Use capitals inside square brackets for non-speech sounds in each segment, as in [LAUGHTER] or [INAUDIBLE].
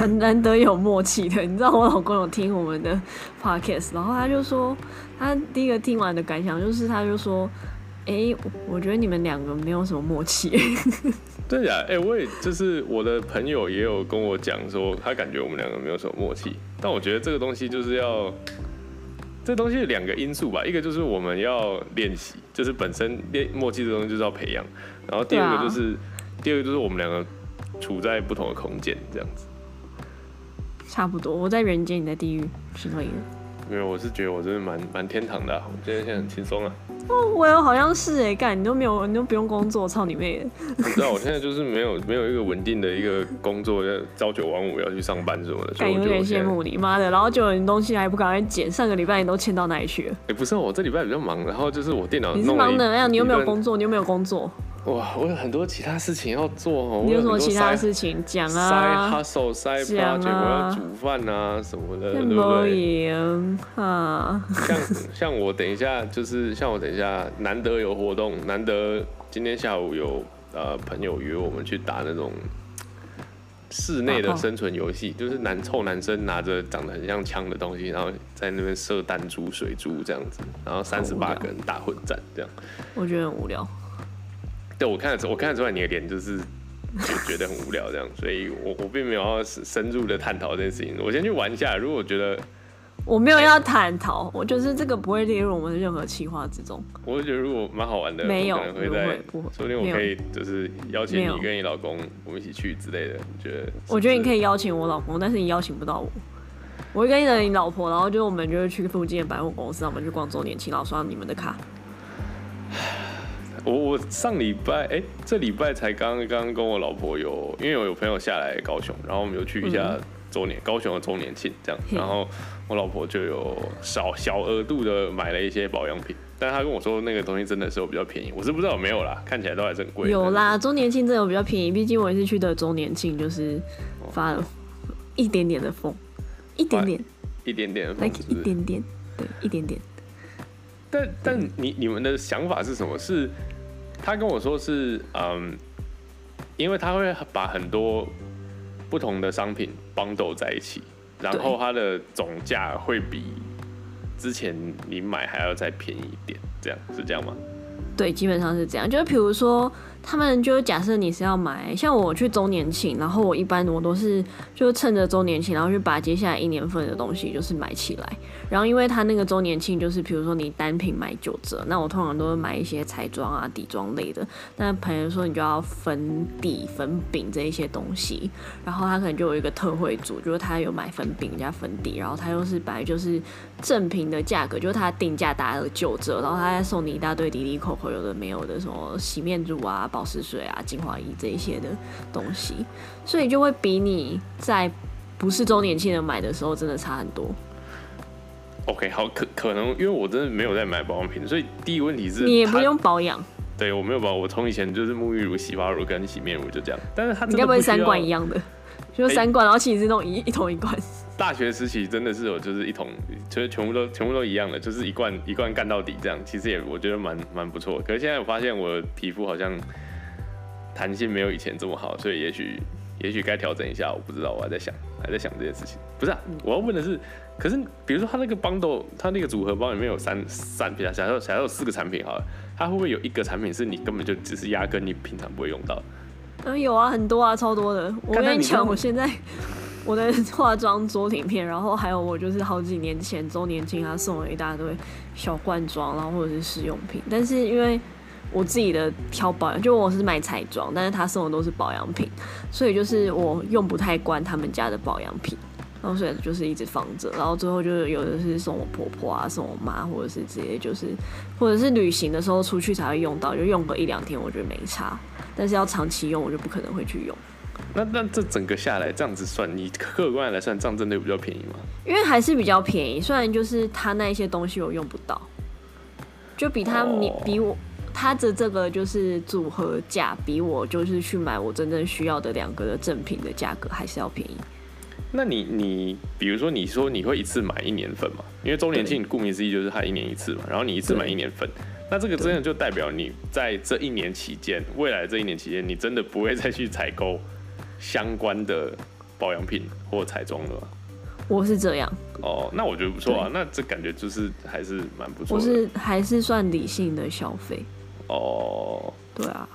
很难得有默契的。你知道我老公有听我们的 podcast，然后他就说，他第一个听完的感想就是，他就说，哎、我觉得你们两个没有什么默契。[LAUGHS] 对呀，哎、我也就是我的朋友也有跟我讲说，他感觉我们两个没有什么默契，但我觉得这个东西就是要，这东西有两个因素吧，一个就是我们要练习，就是本身练默契这东西就是要培养，然后第二个就是、第二个就是我们两个处在不同的空间这样子。差不多，我在人间，你在地狱之类的。没有我是觉得我真的蛮蛮天堂的、啊，我觉得现在很轻松啊。哦，我有好像是哎、干你都没有，你都不用工作，操你妹的！[LAUGHS] 你知道我现在就是没有没有一个稳定的一个工作，要朝九晚五要去上班什么的，干有点羡慕你妈的，然后就有你东西还不赶快剪，上个礼拜你都欠到哪里去了？哎、不是我这礼拜比较忙，然后就是我电脑你是忙的那样，你又没有工作，你又没有工作，哇，我有很多其他事情要做哦。你有什么其他事情讲啊？hustle side 讲 project，我啊要煮饭啊什么的，对不对？赢啊！像像我等一下就是像我等一下难得有活动，难得今天下午有呃朋友约我们去打那种室内的生存游戏，就是男臭男生拿着长得很像枪的东西，然后在那边射弹珠、水珠这样子，然后三十八个人打混战这样。我觉得很无聊。对我看得出，我看得出来你的脸就是觉觉得很无聊这样，所以我我并没有要深深入的探讨这件事情。我先去玩一下，如果我觉得，我没有要探讨，我就是这个不会列入我们的任何企划之中。我就觉得如果蛮好玩的，没有我可能会在不会不会，说不定我可以就是邀请你跟你老公我们一起去之类的。你觉得？我觉得你可以。邀请我老公，但是你邀请不到我。我会跟着你老婆，然后就我们就会去附近的百货公司，我们去逛周年庆，然后刷你们的卡。我我上礼拜哎、这礼拜才刚刚跟我老婆有，因为我有朋友下来高雄，然后我们有去一下周年、高雄的周年庆这样，然后我老婆就有少小额度的买了一些保养品，但她跟我说那个东西真的是有比较便宜，我是不知道有没有啦，看起来都还是很贵。有啦，周年庆真的有比较便宜，毕竟我也是去的周年庆，就是发了一点点的疯，一点点。一点点的风，like 是不是一点点，对，一点点。但但你你们的想法是什么？是他跟我说是嗯，因为他会把很多不同的商品帮斗在一起，然后它的总价会比之前你买还要再便宜一点，这样是这样吗？对，基本上是这样。就是比如说，他们就假设你是要买，像我去周年庆，然后我一般我都是就趁着周年庆，然后去把接下来一年份的东西就是买起来。然后因为他那个周年庆就是，比如说你单品买九折，那我通常都会买一些彩妆啊、底妆类的。那朋友说你就要粉底、粉饼这一些东西，然后他可能就有一个特惠组，就是他有买粉饼加粉底，然后他又是本来就是正品的价格，就是他定价打了九折，然后他再送你一大堆滴滴扣扣有的没有的什么洗面乳啊、保湿水啊、精华液这一些的东西，所以就会比你在不是周年庆的买的时候真的差很多。OK，好，可可能因为我真的没有在买保养品，所以第一个问题是你也不用保养，对我没有保，我从以前就是沐浴乳、洗发乳跟洗面乳就这样，但是它你真的需要该不会三罐一样的？就是哎三罐，然后其实是那种一一桶一罐。大学时期真的是有，就是一桶，就是全部都全部都一样的，就是一罐一罐干到底这样，其实也我觉得蛮蛮不错。可是现在我发现我皮肤好像弹性没有以前这么好，所以也许 [LAUGHS] 也许该调整一下，我不知道，我还在想还在想这件事情。不是啊，我要问的是，可是比如说它那个 bundle，它那个组合包里面有三三品啊，假设假设有四个产品好了，它会不会有一个产品是你根本就只是压根你平常不会用到？嗯，有啊，很多啊，超多的。我跟你讲，我现在我的化妆桌底片，然后还有我就是好几年前周年庆，他送了一大堆小罐装，然后或者是试用品。但是因为我自己的挑保养，就我是买彩妆，但是他送的都是保养品，所以就是我用不太惯他们家的保养品。然后所以就是一直放着，然后最后就是有的是送我婆婆啊，送我妈，或者是直接就是，或者是旅行的时候出去才会用到，就用个一两天，我觉得没差。但是要长期用，我就不可能会去用，那那这整个下来这样子算，你客观来算，这样真的有比较便宜吗？因为还是比较便宜。虽然就是它那一些东西我用不到，就比他你哦比我它的这个就是组合价，比我就是去买我真正需要的两个的正品的价格还是要便宜。那你你比如说你说你会一次买一年份嘛？因为周年庆顾名思义就是它一年一次嘛，然后你一次买一年份，那这个真的就代表你在这一年期间，未来这一年期间，你真的不会再去采购相关的保养品或彩妆的吗？我是这样，哦，那我觉得不错啊，那这感觉就是还是蛮不错。我是还是算理性的消费。哦，对啊，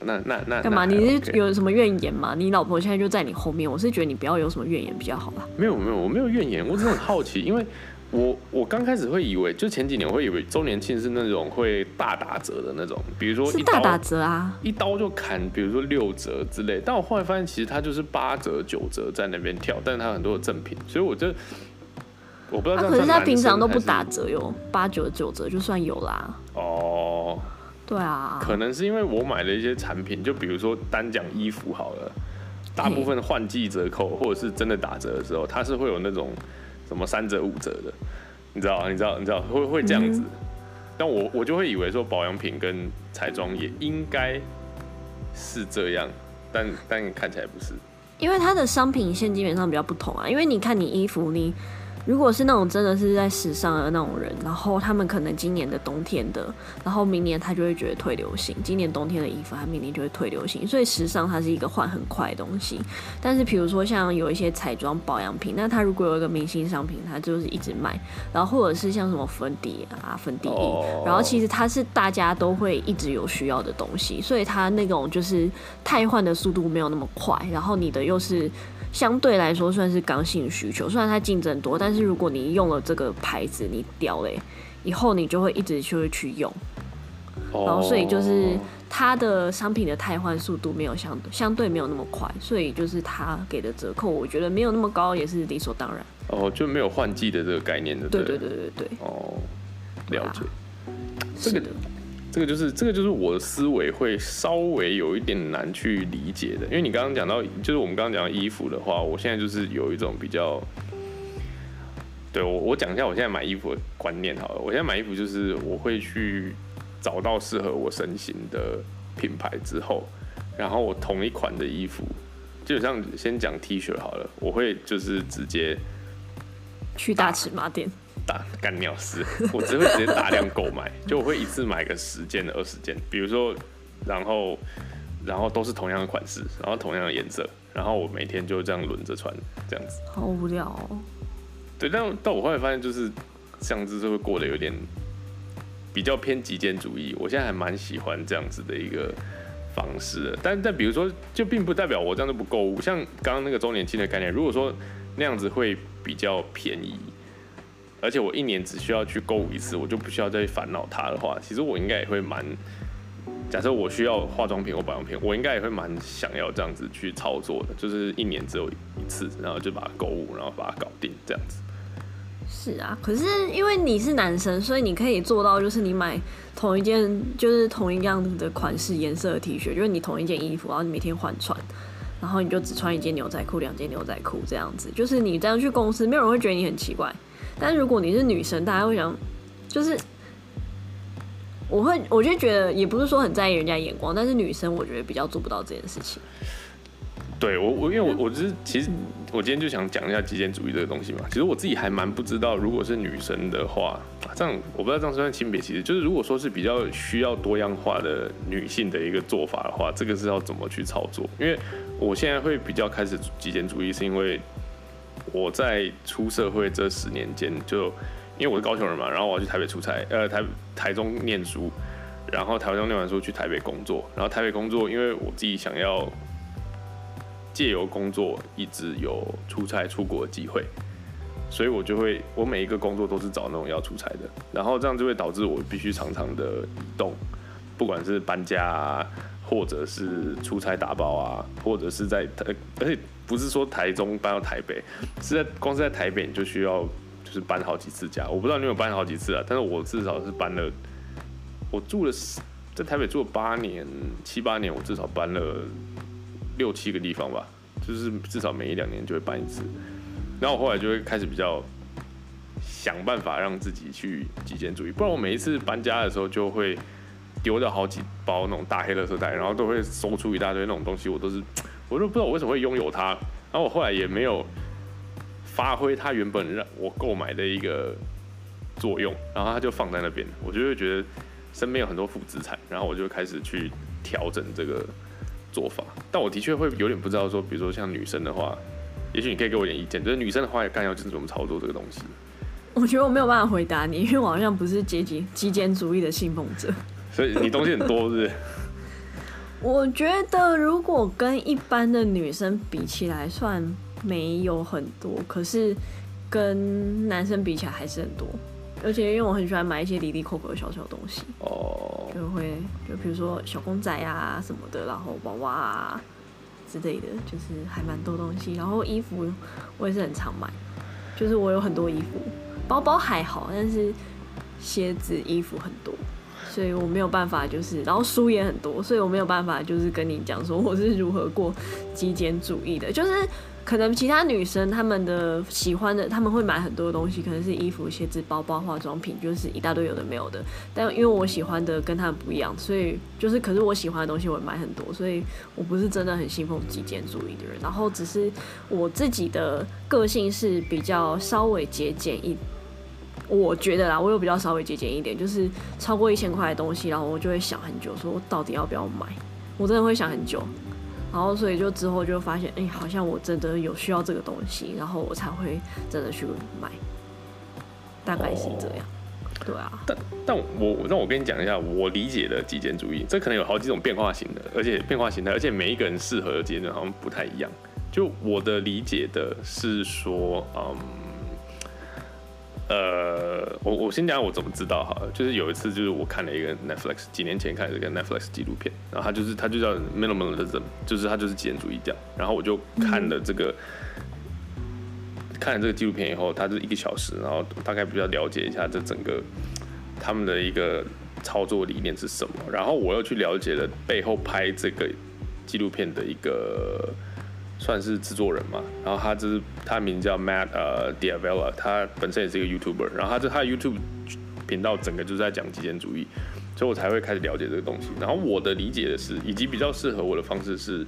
那那那干嘛？你是有什么怨言吗？你老婆现在就在你后面，我是觉得你不要有什么怨言比较好吧。没有没有，我没有怨言，我只是很好奇，因为我我刚开始会以为，就前几年我会以为周年庆是那种会大打折的那种，比如说一是大打折啊，一刀就砍，比如说六折之类。但我后来发现，其实它就是八折、九折在那边跳，但是它很多的赠品，所以我就我不知道啊，可是他平常都不打折哟，八九九折就算有啦。哦。对啊，可能是因为我买了一些产品，就比如说单讲衣服好了，大部分换季折扣或者是真的打折的时候，它是会有那种什么三折五折的，你知道你知道你知道会会这样子。但我我就会以为说保养品跟彩妆也应该是这样，但但看起来不是。因为它的商品线基本上比较不同啊。因为你看你衣服，你如果是那种真的是在时尚的那种人，然后他们可能今年的冬天的，然后明年他就会觉得退流行。今年冬天的衣服，他明年就会退流行。所以时尚它是一个换很快的东西。但是比如说像有一些彩妆保养品，那它如果有一个明星商品，它就是一直卖。然后或者是像什么粉底啊、粉底液，哦然后其实它是大家都会一直有需要的东西，所以它那种就是汰换的速度没有那么快，然后你的又是相对来说算是刚性需求，虽然它竞争多，但是如果你用了这个牌子，你掉了欸、以后你就会一直就会去用，哦然后所以就是它的商品的汰换速度没有相相对没有那么快，所以就是它给的折扣，我觉得没有那么高，也是理所当然。哦就没有换季的这个概念的，对对对对对对，哦，了解。这个。这个就是这个就是我的思维会稍微有一点难去理解的，因为你刚刚讲到，就是我们刚刚讲到衣服的话，我现在就是有一种比较，对我我讲一下我现在买衣服的观念好了，我现在买衣服就是我会去找到适合我身形的品牌之后，然后我同一款的衣服，就像先讲 T 恤好了，我会就是直接去大尺码店，大干鸟丝，我只会直接大量购买，就我会一次买个十件、二十件，比如说，然后然后都是同样的款式，然后同样的颜色，然后我每天就这样轮着穿，这样子。好无聊哦。对，但但我后来发现，就是这样子就会过得有点比较偏极简主义。我现在还蛮喜欢这样子的一个方式的，但但比如说，就并不代表我这样子不购物。像刚刚那个周年庆的概念，如果说那样子会比较便宜，而且我一年只需要去购物一次，我就不需要再烦恼它的话，其实我应该也会蛮。假设我需要化妆品或保养品，我应该也会蛮想要这样子去操作的，就是一年只有一次，然后就把它购物，然后把它搞定这样子。是啊，可是因为你是男生，所以你可以做到，就是你买同一件，就是同一样的款式、颜色的 T 恤，就是你同一件衣服，然后你每天换穿，然后你就只穿一件牛仔裤、两件牛仔裤这样子，就是你这样去公司，没有人会觉得你很奇怪。但如果你是女生，大家会想，就是我会，我就觉得也不是说很在意人家眼光，但是女生我觉得比较做不到这件事情。对我我因为我我就是其实我今天就想讲一下极简主义这个东西嘛。其实我自己还蛮不知道，如果是女生的话，这样我不知道这样算性别歧视。就是如果说是比较需要多样化的女性的一个做法的话，这个是要怎么去操作？因为我现在会比较开始极简主义，是因为我在出社会这十年间，就因为我是高雄人嘛，然后我要去台北出差，呃台台中念书，然后台中念完书去台北工作，然后台北工作，因为我自己想要。借由工作一直有出差出国的机会，所以我就会我每一个工作都是找那种要出差的，然后这样就会导致我必须常常的移动，不管是搬家啊，或者是出差打包啊，或者是在台，而且不是说台中搬到台北，是在光是在台北就需要就是搬好几次家，我不知道你有搬好几次啊，但是我至少是搬了，我住了在台北住了八年七八年，我至少搬了。六七个地方吧，就是至少每一两年就会搬一次。然后我后来就会开始比较想办法让自己去极简主义，不然我每一次搬家的时候就会丢掉好几包那种大黑垃圾袋，然后都会搜出一大堆那种东西，我都是 [TSK] 我都不知道我为什么会拥有它。然后我后来也没有发挥它原本让我购买的一个作用，然后它就放在那边，我就会觉得身边有很多负资产，然后我就开始去调整这个。做法。但我的确会有点不知道说，比如说像女生的话，也许你可以给我一点意见，就是女生的话也干要怎么操作这个东西。我觉得我没有办法回答你，因为我好像不是阶级极简主义的信奉者。所以你东西很多，是不是？[LAUGHS] 我觉得如果跟一般的女生比起来，算没有很多，可是跟男生比起来还是很多。而且因为我很喜欢买一些离离扣扣的小小东西，哦，就会就比如说小公仔啊什么的，然后娃娃啊之类的，就是还蛮多东西。然后衣服我也是很常买，就是我有很多衣服，包包还好，但是鞋子、衣服很多。所以我没有办法，就是然后书也很多，所以我没有办法，就是跟你讲说我是如何过极简主义的。就是可能其他女生她们的喜欢的，他们会买很多东西，可能是衣服、鞋子、包包、化妆品，就是一大堆有的没有的。但因为我喜欢的跟他们不一样，所以就是可是我喜欢的东西我会买很多，所以我不是真的很信奉极简主义的人。然后只是我自己的个性是比较稍微节俭一。我觉得啦，我有比较稍微节俭一点，就是超过一千块的东西，然后我就会想很久，说我到底要不要买？我真的会想很久，然后所以就之后就发现，哎，好像我真的有需要这个东西，然后我才会真的去买，大概是这样。对啊。但但我那我跟你讲一下我理解的极简主义，这可能有好几种变化型的，而且变化形态，而且每一个人适合的极简好像不太一样。就我的理解的是说，嗯。呃，我我先讲我怎么知道哈，就是有一次就是我看了一个 Netflix，几年前看的一个 Netflix 纪录片，然后他就是他就叫 Minimalism，就是他就是极简主义这样，然后我就看了这个，看了这个纪录片以后，它是一个小时，然后大概比较了解一下这整个他们的一个操作理念是什么，然后我又去了解了背后拍这个纪录片的一个。算是制作人嘛，然后他就是他名叫 Matt 呃 Diavella，他本身也是一个 YouTuber，然后他这他的 YouTube 频道整个就是在讲极简主义，所以我才会开始了解这个东西。然后我的理解的是，以及比较适合我的方式是，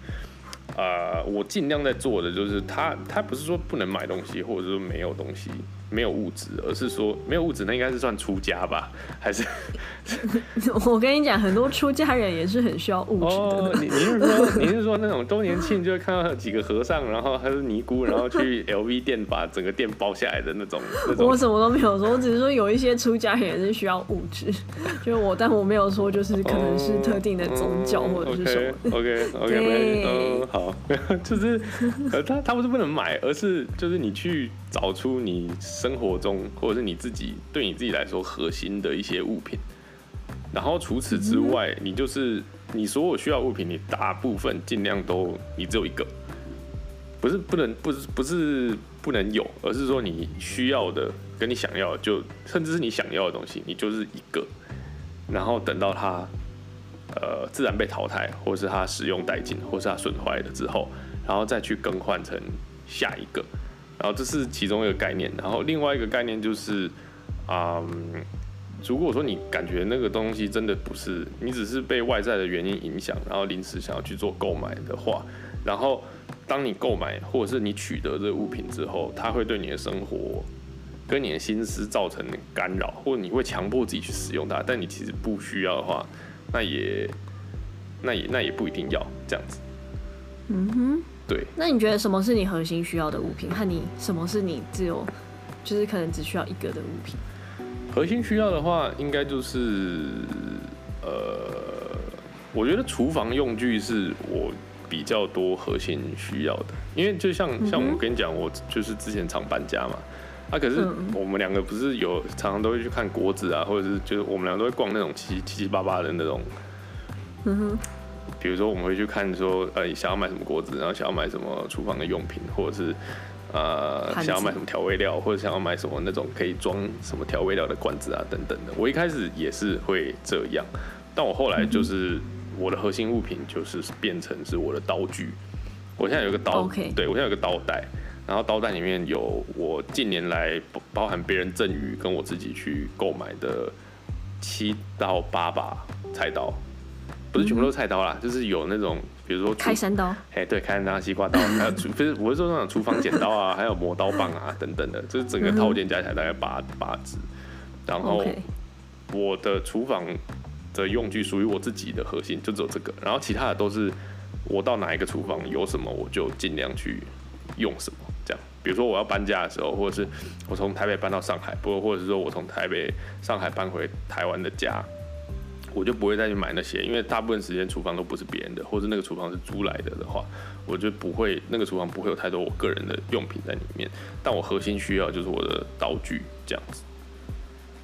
啊，我尽量在做的就是他他不是说不能买东西，或者说没有东西。没有物质，而是说没有物质，那应该是算出家吧？还是？[LAUGHS] 我跟你讲，很多出家人也是很需要物质的。[LAUGHS] 你你是说你是说那种周年庆就会看到几个和尚，然后还是尼姑，然后去 [LAUGHS] LV 店把整个店包下来的那种？我什么都没有说，我只是说有一些出家人也是需要物质。就是我，但我没有说就是可能是特定的宗教或者是什么。OK OK，嗯，好，就是呃，他他不是不能买，而是就是你去找出你。生活中，或者是你自己对你自己来说核心的一些物品，然后除此之外，你就是你所有需要物品，你大部分尽量都你只有一个，不是不能不是不是不能有，而是说你需要的跟你想要就甚至是你想要的东西，你就是一个，然后等到它呃自然被淘汰，或是它使用殆尽，或是它损坏了之后，然后再去更换成下一个。然后这是其中一个概念，然后另外一个概念就是，嗯，如果说你感觉那个东西真的不是你只是被外在的原因影响，然后临时想要去做购买的话，然后当你购买或者是你取得这个物品之后，它会对你的生活跟你的心思造成干扰，或者你会强迫自己去使用它，但你其实不需要的话，那也那也那也不一定要这样子。嗯哼。对，那你觉得什么是你核心需要的物品？和你什么是你只有，就是可能只需要一个的物品？核心需要的话，应该就是呃，我觉得厨房用具是我比较多核心需要的，因为就像像我跟你讲，我就是之前常搬家嘛，啊，可是我们两个不是有常常都会去看锅子啊，或者是就是我们两个都会逛那种七七七八八的那种，嗯哼。比如说，我们会去看说，呃，想要买什么锅子，然后想要买什么厨房的用品，或者是呃，想要买什么调味料，或者想要买什么那种可以装什么调味料的罐子啊，等等的。我一开始也是会这样，但我后来就是我的核心物品就是变成是我的刀具。我现在有个刀，对我现在有个刀袋，然后刀袋里面有我近年来包含别人赠予跟我自己去购买的七到八把菜刀。不是全部都是菜刀啦，就是有那种，比如说开山刀，哎，对，开山刀、西瓜刀，还有厨，不是我是说那种厨房剪刀啊，还有磨刀棒啊等等的，就是整个套件加起来大概八八支。然后我的厨房的用具属于我自己的核心，就只有这个，然后其他的都是我到哪一个厨房有什么，我就尽量去用什么。这样，比如说我要搬家的时候，或者是我从台北搬到上海，不过，或者是说我从台北、上海搬回台湾的家，我就不会再去买那些，因为大部分时间厨房都不是别人的，或者那个厨房是租来的的话，我就不会那个厨房不会有太多我个人的用品在里面。但我核心需要就是我的刀具这样子。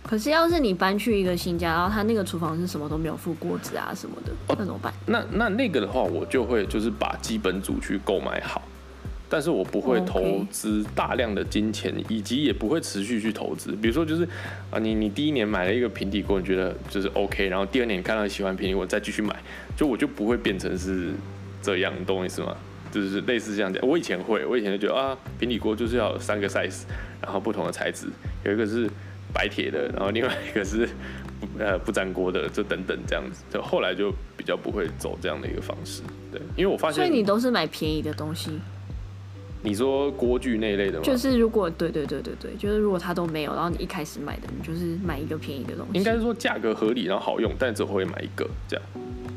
可是要是你搬去一个新家，然后他那个厨房是什么都没有附锅子啊什么的，那怎么办？那那那个的话，我就会就是把基本组去购买好，但是我不会投资大量的金钱，以及也不会持续去投资。比如说就是啊，你你第一年买了一个平底锅，你觉得就是 OK，然后第二年看到喜欢平底锅再继续买，就我就不会变成是这样，你懂我意思吗？就是类似这样讲。我以前会，我以前就觉得啊，平底锅就是要三个 size，然后不同的材质，有一个是。白铁的，然后另外一个是不 [LAUGHS] 呃不粘锅的，就等等这样子，就后来就比较不会走这样的一个方式，对，因为我发现，所以你都是买便宜的东西。你说锅具那一类的吗？就是如果对对对对对，就是如果他都没有，然后你一开始买的，你就是买一个便宜的东西。应该是说价格合理，然后好用，但只会买一个这样。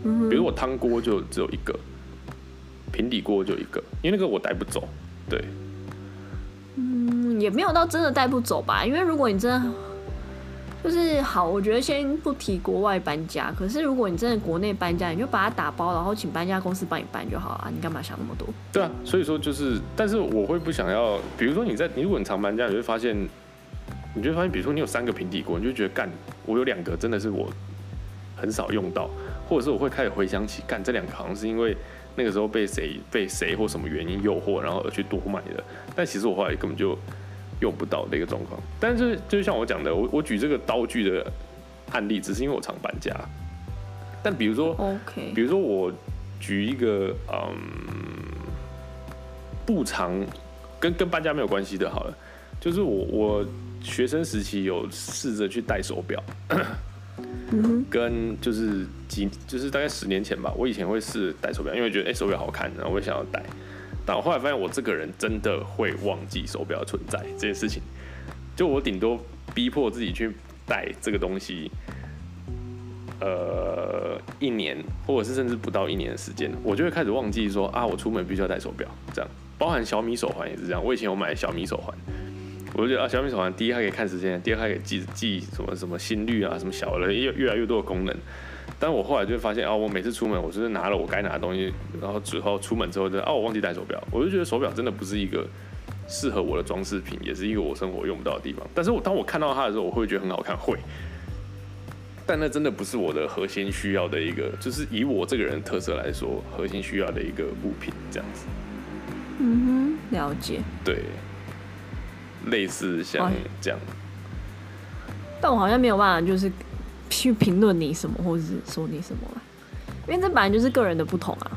嗯。比如我汤锅就只有一个，平底锅就一个，因为那个我带不走，对。嗯，也没有到真的带不走吧，因为如果你真的。就是好，我觉得先不提国外搬家。可是如果你真的国内搬家，你就把它打包，然后请搬家公司帮你搬就好了。你干嘛想那么多？对啊，所以说就是，但是我会不想要。比如说你在，你如果你常搬家，你会发现，你就会发现，比如说你有三个平底锅，你就觉得干，我有两个真的是我很少用到，或者是我会开始回想起，干这两个好像是因为那个时候被谁被谁或什么原因诱惑，然后而去多买的。但其实我后来根本就。用不到的一个状况，但是就像我讲的，我我举这个刀具的案例，只是因为我常搬家。但比如说，OK，比如说我举一个嗯不常跟跟搬家没有关系的，好了，就是我我学生时期有试着去戴手表，跟就是几就是大概十年前吧，我以前会试戴手表，因为觉得哎手表好看，然后我也想要戴。但我后来发现，我这个人真的会忘记手表存在这件事情。就我顶多逼迫自己去戴这个东西，呃，一年或者是甚至不到一年的时间，我就会开始忘记说啊，我出门必须要戴手表。这样，包含小米手环也是这样。我以前有买小米手环，我就觉得啊，小米手环第一它可以看时间，第二它可以记记什么什么心率啊，什么小的越越来越多的功能。但我后来就发现，哦，我每次出门，我就是拿了我该拿的东西，然后之后出门之后就，哦，我忘记带手表，我就觉得手表真的不是一个适合我的装饰品，也是一个我生活用不到的地方。但是我当我看到它的时候，我会觉得很好看，会。但那真的不是我的核心需要的一个，就是以我这个人特色来说，核心需要的一个物品这样子。嗯哼，了解。对，类似像这样。但我好像没有办法，就是。去评论你什么，或者是说你什么因为这本来就是个人的不同啊。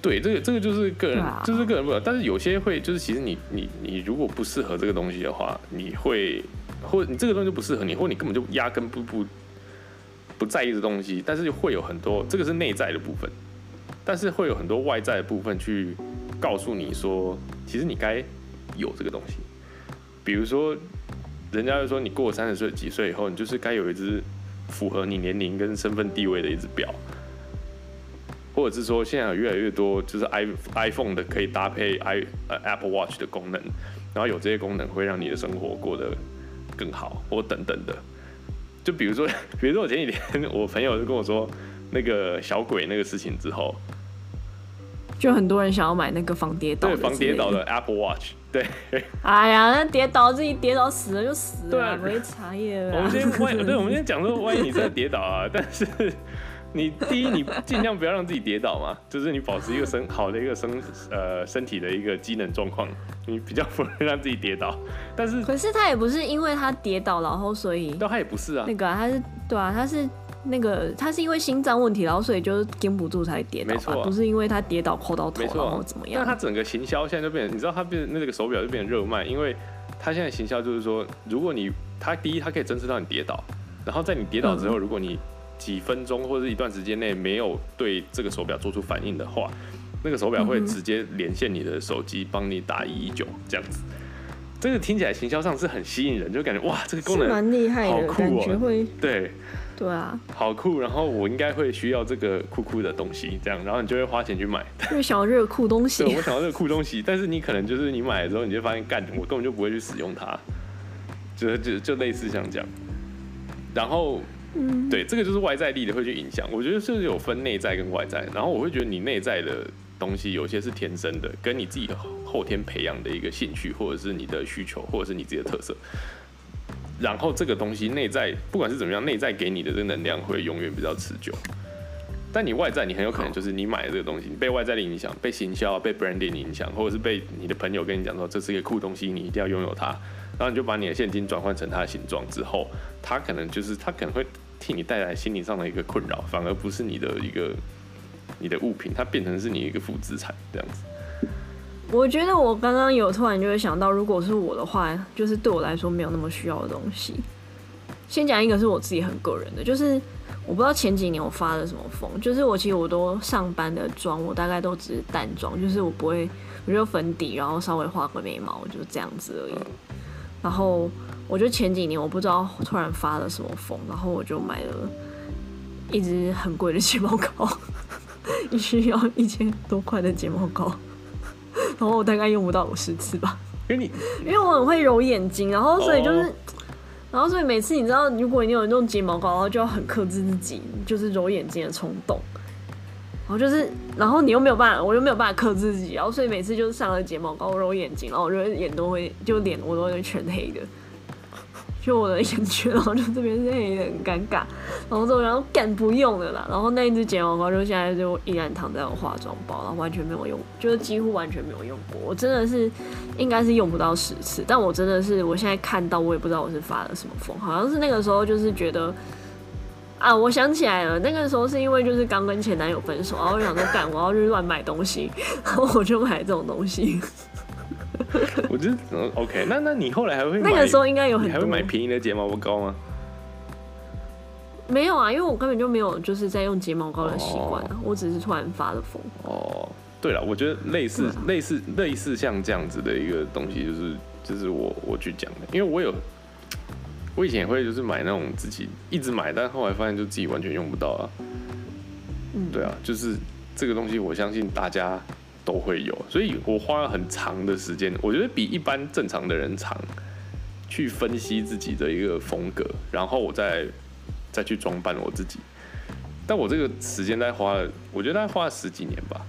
对，这个这个就是个人，就是个人不同。但是有些会，就是其实你你你如果不适合这个东西的话，你会或你这个东西就不适合你，或你根本就压根不不不在意的东西。但是会有很多，这个是内在的部分，但是会有很多外在的部分去告诉你说，其实你该有这个东西，比如说。人家就说你过三十岁几岁以后，你就是该有一只符合你年龄跟身份地位的一只表，或者是说现在有越来越多就是 i iPhone 的可以搭配 i 呃 Apple Watch 的功能，然后有这些功能会让你的生活过得更好，或等等的。就比如说，[LAUGHS] 比如说我前几天我朋友就跟我说那个小鬼那个事情之后。就很多人想要买那个防跌倒，对防跌倒的 Apple Watch，对。哎呀，那跌倒自己跌倒死了就死了，没茶叶了。我们先 [LAUGHS] 万，对，我们先讲说，万一你真的跌倒啊，[LAUGHS] 但是你第一，你尽量不要让自己跌倒嘛，[LAUGHS] 就是你保持一个身好的一个身呃身体的一个机能状况，你比较不会让自己跌倒。但是可是他也不是因为他跌倒然后所以，但他也不是啊，那个他是对啊，他是。那个他是因为心脏问题，然后所以就是跟不住才跌倒，没错，不是因为他跌倒扣到头，然后怎么样？但他整个行销现在就变成，你知道他变那个手表就变成热卖，因为他现在行销就是说，如果你他第一他可以侦测到你跌倒，然后在你跌倒之后，如果你几分钟或者一段时间内没有对这个手表做出反应的话，那个手表会直接连线你的手机，帮你打一一九这样子。这个听起来行销上是很吸引人，就感觉哇，这个功能蛮厉害的，感觉会对。对啊，好酷，然后我应该会需要这个酷酷的东西，这样，然后你就会花钱去买。[LAUGHS] 因为想要这个酷东西对，西，我想要这个酷东西，但是你可能就是你买了之后，你就发现干，我根本就不会去使用它，就就就类似像这样。然后，嗯，对，这个就是外在力的会去影响。我觉得是有分内在跟外在，然后我会觉得你内在的东西有些是天生的，跟你自己后天培养的一个兴趣，或者是你的需求，或者是你自己的特色。然后这个东西内在不管是怎么样，内在给你的这个能量会永远比较持久。但你外在，你很有可能就是你买的这个东西，你被外在的影响，被行销、被 branding 影响，或者是被你的朋友跟你讲说这是一个酷东西，你一定要拥有它，然后你就把你的现金转换成它的形状之后，它可能就是它可能会替你带来心理上的一个困扰，反而不是你的一个你的物品，它变成是你一个负资产这样子。我觉得我刚刚有突然就会想到，如果是我的话，就是对我来说没有那么需要的东西。先讲一个是我自己很个人的，就是我不知道前几年我发了什么疯，就是我其实我都上班的妆，我大概都只是淡妆，就是我不会，我就粉底，然后稍微画个眉毛，就这样子而已。然后我就前几年我不知道突然发了什么疯，然后我就买了一支很贵的睫毛膏，一 [LAUGHS] 需要一千多块的睫毛膏。然后我大概用不到五十次吧，因为你。因为我很会揉眼睛，然后所以就是，然后所以每次你知道，如果你有用睫毛膏，然后就要很克制自己，就是揉眼睛的冲动，然后就是，然后你又没有办法，我又没有办法克制自己，然后所以每次就是上了睫毛膏揉眼睛，然后我就眼都会，就脸我都会全黑的。就我的眼圈，然后就这边是黑的，很尴尬。然后之后然后干不用了啦。然后那一只睫毛膏就现在就依然躺在我化妆包，然后完全没有用，就是几乎完全没有用过。我真的是应该是用不到十次，但我真的是我现在看到我也不知道我是发了什么疯，好像是那个时候就是觉得啊，我想起来了，那个时候是因为就是刚跟前男友分手，然后我想说干我要去乱买东西，然后我就买这种东西。[LAUGHS] 我觉得嗯 OK，那那你后来还会买那个时候应该有很多还会买便宜的睫毛膏吗？没有啊，因为我根本就没有就是在用睫毛膏的习惯啊，我只是突然发了疯。哦，对了，我觉得类似、啊类似类似像这样子的一个东西，就是就是我我去讲的，因为我有我以前也会就是买那种自己一直买，但后来发现就自己完全用不到啊。嗯，对啊，就是这个东西，我相信大家都会有，所以我花了很长的时间，我觉得比一般正常的人长，去分析自己的一个风格，然后我再再去装扮我自己。但我这个时间大概花了，我觉得大概花了十几年吧。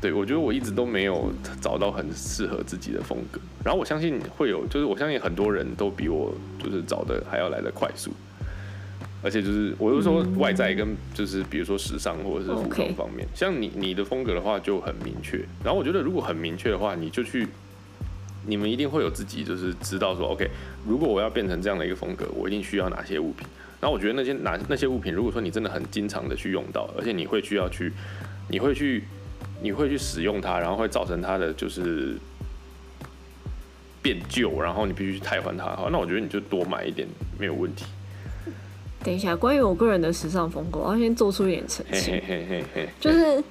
对，我觉得我一直都没有找到很适合自己的风格。然后我相信会有，就是我相信很多人都比我就是找的还要来的快速。而且就是，我是说外在跟就是比如说时尚或者是服装 OK 方面像你你的风格的话就很明确。然后我觉得如果很明确的话，你就去，你们一定会有自己就是知道说，OK，如果我要变成这样的一个风格，我一定需要哪些物品。然后我觉得那些哪那些物品，如果说你真的很经常的去用到，而且你会需要去，你会去你会去使用它，然后会造成它的就是变旧，然后你必须去汰换它的话，那我觉得你就多买一点没有问题。等一下，关于我个人的时尚风格，我要先做出一点澄清嘿嘿，嘿嘿嘿，就是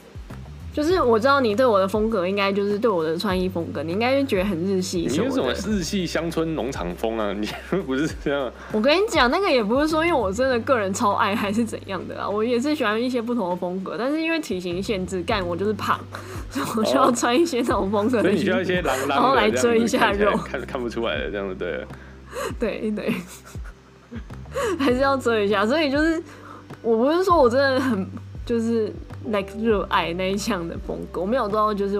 就是我知道你对我的风格，应该就是对我的穿衣风格，你应该就觉得很日系你有什么。日系乡村农场风啊？你不是这样？我跟你讲，那个也不是说因为我真的个人超爱还是怎样的啊，我也是喜欢一些不同的风格，但是因为体型限制，干我就是胖，所以我就要穿一些那种风格的。所以你需要一些狼狼，然后来遮一下肉看看不出来的这样子对了。对对，[LAUGHS] 还是要遮一下。所以就是，我不是说我真的很就是 like 热爱那一项的风格，我没有到就是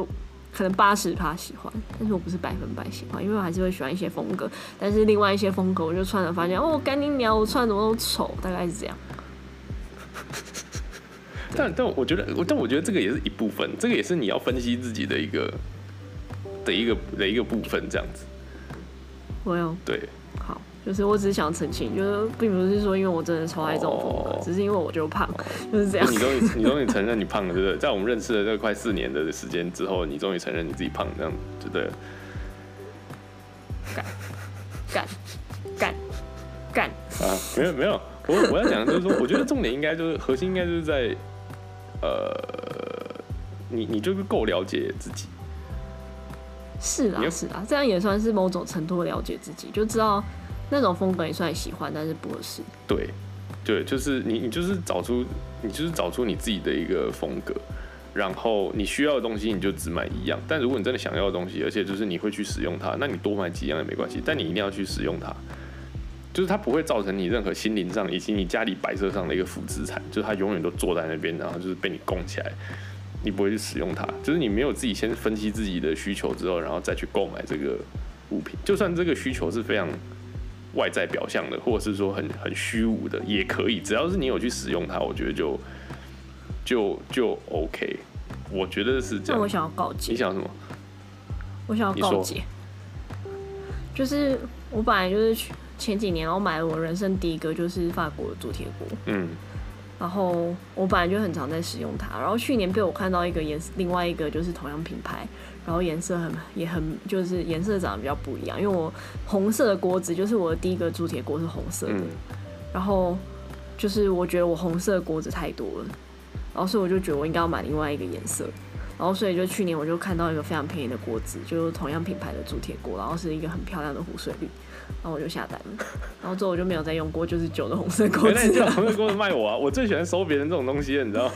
可能八十趴喜欢，但是我不是百分百喜欢，因为我还是会喜欢一些风格。但是另外一些风格，我就穿了发现哦，干你娘，我穿怎么都丑，大概是这样。[LAUGHS] 但但我觉得，但我觉得这个也是一部分，这个也是你要分析自己的一个的一个的一个部分，这样子。我有对，好，就是我只是想澄清，就是并不是说因为我真的超爱这种风格，哦只是因为我就胖，就是这样你。终于 [LAUGHS] 你终于承认你胖了，对不对？在我们认识了这快四年的时间之后，你终于承认你自己胖，这样就对干。干干干，啊，没有没有，我我要讲的就是说，我觉得重点应该就是核心应该就是在，呃，你你就是够了解自己，是你要啦是啊，这样也算是某种程度的了解自己，就知道那种风格也算喜欢，但是不合适。对，对，就是你，你就是找出，你就是找出你自己的一个风格，然后你需要的东西你就只买一样。但如果你真的想要的东西，而且就是你会去使用它，那你多买几样也没关系。但你一定要去使用它，就是它不会造成你任何心灵上以及你家里摆设上的一个负资产，就是它永远都坐在那边，然后就是被你供起来，你不会去使用它。就是你没有自己先分析自己的需求之后，然后再去购买这个物品，就算这个需求是非常。外在表象的，或者是说很很虚无的，也可以，只要是你有去使用它，我觉得就就就 OK。我觉得是这样。那我想要告诫。你想什么？我想要告诫，就是我本来就是前几年，然后买了我人生第一个就是法国的铸铁锅。嗯。然后我本来就很常在使用它，然后去年被我看到一个颜色，另外一个就是同样品牌。然后颜色很也很就是颜色长得比较不一样，因为我红色的锅子就是我的第一个铸铁锅是红色的，然后就是我觉得我红色的锅子太多了，然后所以我就觉得我应该要买另外一个颜色，然后所以就去年我就看到一个非常便宜的锅子，就是同样品牌的铸铁锅，然后是一个很漂亮的湖水绿，然后我就下单了，然后之后我就没有再用过就是旧的红色锅子。原红色锅子卖我啊！我最喜欢收别人这种东西了，你知道。[LAUGHS]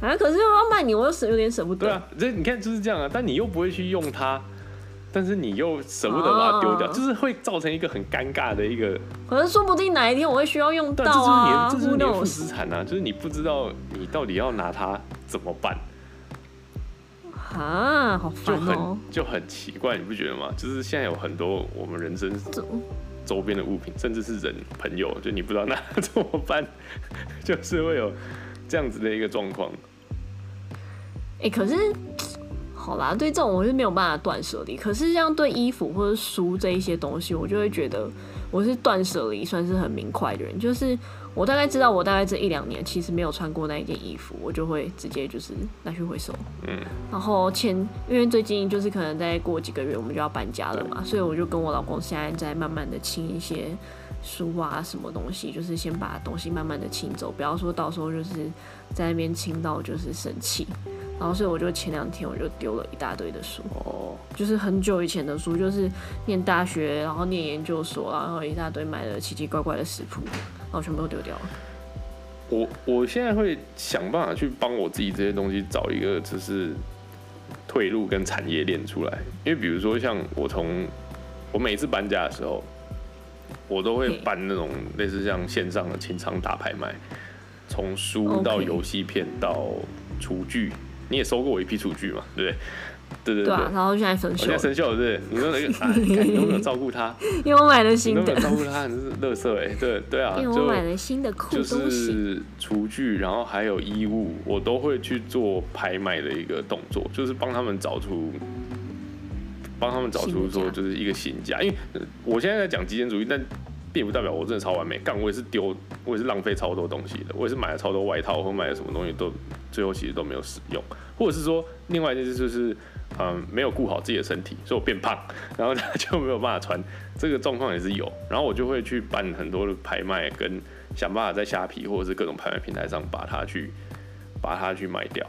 啊！可是又要卖你，我又舍有点舍不得。对啊，这你看就是这样啊。但你又不会去用它，但是你又舍不得把它丢掉，就是会造成一个很尴尬的一个。可是说不定哪一天我会需要用到啊！这是你的负资产啊，就是你不知道你到底要拿它怎么办。啊，好烦哦！就很奇怪，你不觉得吗？就是现在有很多我们人生周边的物品，甚至是人朋友，就你不知道那 [LAUGHS] 怎么办，就是会有这样子的一个状况。哎，可是，好啦，对这种我是没有办法断舍离。可是像对衣服或者书这一些东西，我就会觉得我是断舍离算是很明快的人。就是我大概知道，我大概这一两年其实没有穿过那一件衣服，我就会直接就是拿去回收。嗯。然后前，因为最近就是可能再过几个月我们就要搬家了嘛，所以我就跟我老公现在在慢慢的清一些书啊什么东西，就是先把东西慢慢的清走，不要说到时候就是在那边清到就是生气。然后，所以我就前两天我就丢了一大堆的书，哦，就是很久以前的书，就是念大学，然后念研究所，然后一大堆买的奇奇怪怪的食谱，然后全部都丢掉了。我我现在会想办法去帮我自己这些东西找一个就是退路跟产业链出来，因为比如说像我从我每次搬家的时候，我都会搬那种类似像线上的清仓大拍卖，从书到游戏片到厨具。你也收过我一批厨具嘛？对不对？对对对。然后现在生锈。现在生锈了，对不对？你说那个，[LAUGHS] 你有没有照顾它？因为我买了新的。有没有照顾它？是乐色哎，对对啊。因为我买了新的酷就是厨具，然后还有衣物，我都会去做拍卖的一个动作，就是帮他们找出，帮他们找出说就是一个新家。因为我现在在讲极简主义，但并不代表我真的超完美。干，我也是丢，我也是浪费超多东西的。我也是买了超多外套，或买了什么东西都最后其实都没有使用。或者是说，另外一件事就是，嗯，没有顾好自己的身体，所以我变胖，[LAUGHS] 然后他就没有办法穿。这个状况也是有，然后我就会去办很多的拍卖，跟想办法在虾皮或者是各种拍卖平台上把它去把它去卖掉。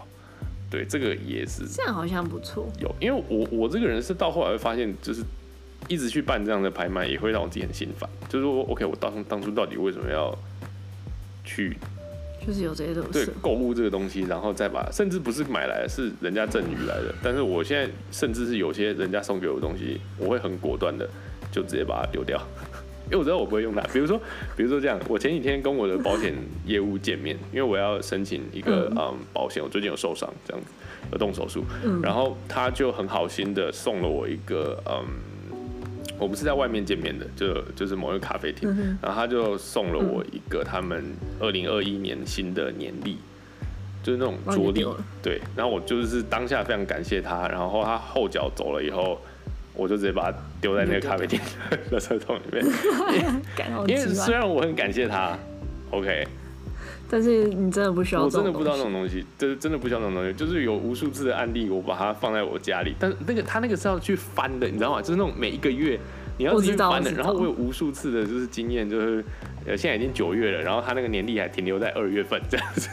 对，这个也是这样，好像不错。有，因为我我这个人是到后来会发现，就是一直去办这样的拍卖，也会让我自己很心烦。就是说，OK，我当当初到底为什么要去？就是有这些东西，对购物这个东西，然后再把，甚至不是买来，是人家赠予来的。但是我现在甚至是有些人家送给我的东西，我会很果断的就直接把它丢掉，[LAUGHS] 因为我知道我不会用它。比如说，比如说这样，我前几天跟我的保险业务见面，因为我要申请一个嗯保险，我最近有受伤这样子，要动手术，然后他就很好心的送了我一个嗯。我们是在外面见面的，就就是某一个咖啡厅，然后他就送了我一个他们二零二一年新的年历，就是那种桌历，对，然后我就是当下非常感谢他，然后他后脚走了以后，我就直接把它丢在那个咖啡厅的垃圾桶里面，[LAUGHS] 因为虽然我很感谢他，OK。但是你真的不需要，我真的不知道那种东西，就是真的不需要那种东西。就是有无数次的案例，我把它放在我家里，但是那个他那个是要去翻的，你知道吗？就是那种每一个月你要去翻的。然后我有无数次的就是经验，就是呃现在已经九月了，然后他那个年历还停留在二月份这样子，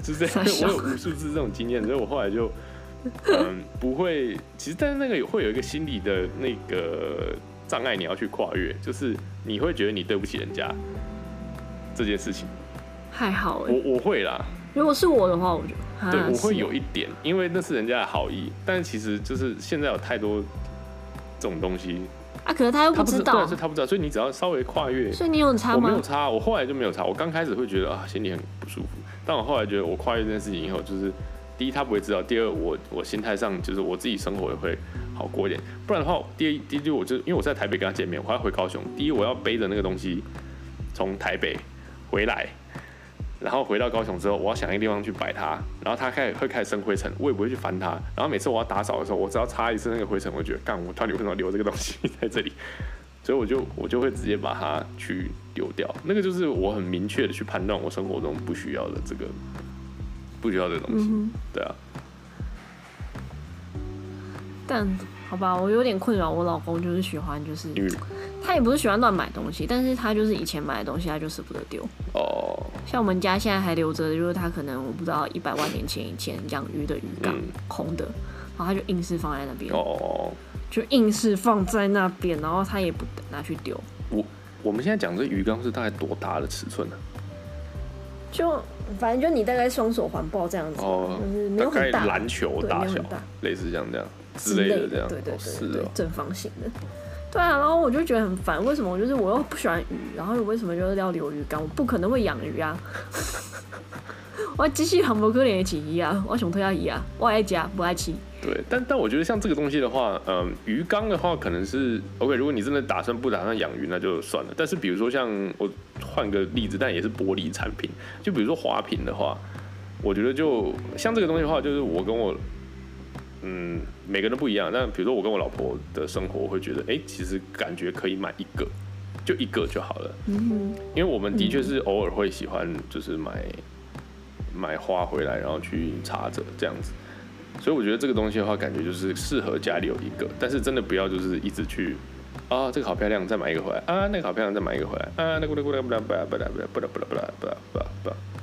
就是 [LAUGHS] [LAUGHS] 我有无数次这种经验，所以我后来就嗯不会。其实但是那个会有一个心理的那个障碍，你要去跨越，就是你会觉得你对不起人家。这件事情。还好哎、我我会啦，如果是我的话，我就啊对，我会有一点，因为那是人家的好意，但是其实就是现在有太多这种东西，啊，可能他又不知道对是，他不知道，所以你只要稍微跨越，所以你有差吗？我没有差，我后来就没有差。我刚开始会觉得啊，心里很不舒服，但我后来觉得我跨越这件事情以后，就是第一他不会知道，第二我我心态上就是我自己生活也会好过一点。不然的话，第一第一就我就因为我在台北跟他见面，我还要回高雄，第一我要背着那个东西从台北回来。然后回到高雄之后，我要想一个地方去摆它，然后它开始会开始生灰尘，我也不会去烦它。然后每次我要打扫的时候，我只要擦一次那个灰尘，我就觉得干，我到底为什么留这个东西在这里？[LAUGHS] 所以我就我就会直接把它去丢掉。那个就是我很明确的去判断我生活中不需要的这个不需要的东西。嗯对啊，但好吧，我有点困扰。我老公就是喜欢，就是他也不是喜欢乱买东西，但是他就是以前买的东西，他就舍不得丢。哦，像我们家现在还留着的，就是他可能我不知道一百万年前以前养鱼的鱼缸、嗯。空的，然后他就硬是放在那边，哦，就硬是放在那边，然后他也不拿去丢，我我们现在讲这鱼缸是大概多大的尺寸呢、就反正就你大概双手环抱这样子，哦就是没有很大，篮球大小类似像这样之之类类的这样。对对哦是对对哦，正方形的。对啊，然后我就觉得很烦，为什么？我就是我又不喜欢鱼，然后为什么就是要留鱼缸？我不可能会养鱼啊！[LAUGHS] 我机器很不可怜的起鱼啊，我想推下鱼啊，我爱加不爱吃。对，但但我觉得像这个东西的话，嗯，鱼缸的话可能是 OK。如果你真的打算不打算养鱼，那就算了。但是比如说像我换个例子，但也是玻璃产品，就比如说花瓶的话，我觉得就像这个东西的话，就是我跟我嗯每个人不一样。但比如说我跟我老婆的生活，我会觉得哎、诶其实感觉可以买一个，就一个就好了。嗯因为我们的确是偶尔会喜欢，就是买买花回来，然后去插着这样子。所以我觉得这个东西的话，感觉就是适合家里有一个，但是真的不要就是一直去啊，这个好漂亮，再买一个回来啊，那个好漂亮，再买一个回来啊，那个那个那个不啦不啦不啦不啦不啦不啦不啦不啦不啦不啦，哼，